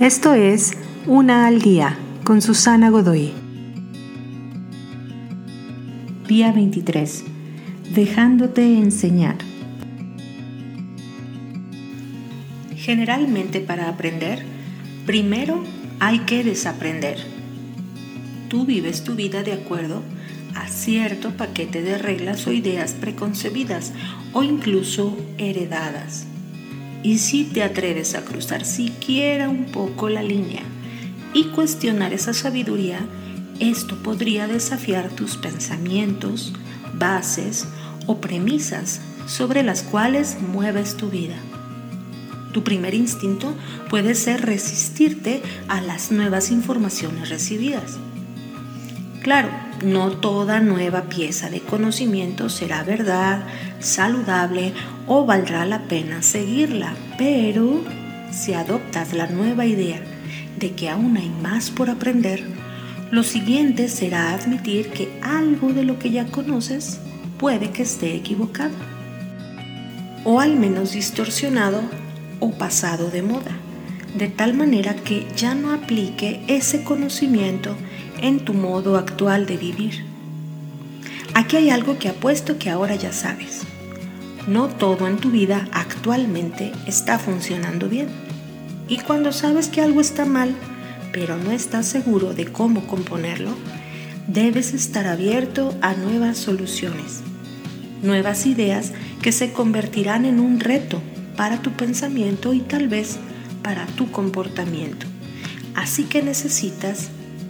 Esto es Una al Día con Susana Godoy. Día 23. Dejándote enseñar. Generalmente para aprender, primero hay que desaprender. Tú vives tu vida de acuerdo a cierto paquete de reglas o ideas preconcebidas o incluso heredadas. Y si te atreves a cruzar siquiera un poco la línea y cuestionar esa sabiduría, esto podría desafiar tus pensamientos, bases o premisas sobre las cuales mueves tu vida. Tu primer instinto puede ser resistirte a las nuevas informaciones recibidas. Claro, no toda nueva pieza de conocimiento será verdad, saludable o valdrá la pena seguirla, pero si adoptas la nueva idea de que aún hay más por aprender, lo siguiente será admitir que algo de lo que ya conoces puede que esté equivocado, o al menos distorsionado o pasado de moda, de tal manera que ya no aplique ese conocimiento en tu modo actual de vivir. Aquí hay algo que apuesto que ahora ya sabes. No todo en tu vida actualmente está funcionando bien. Y cuando sabes que algo está mal, pero no estás seguro de cómo componerlo, debes estar abierto a nuevas soluciones, nuevas ideas que se convertirán en un reto para tu pensamiento y tal vez para tu comportamiento. Así que necesitas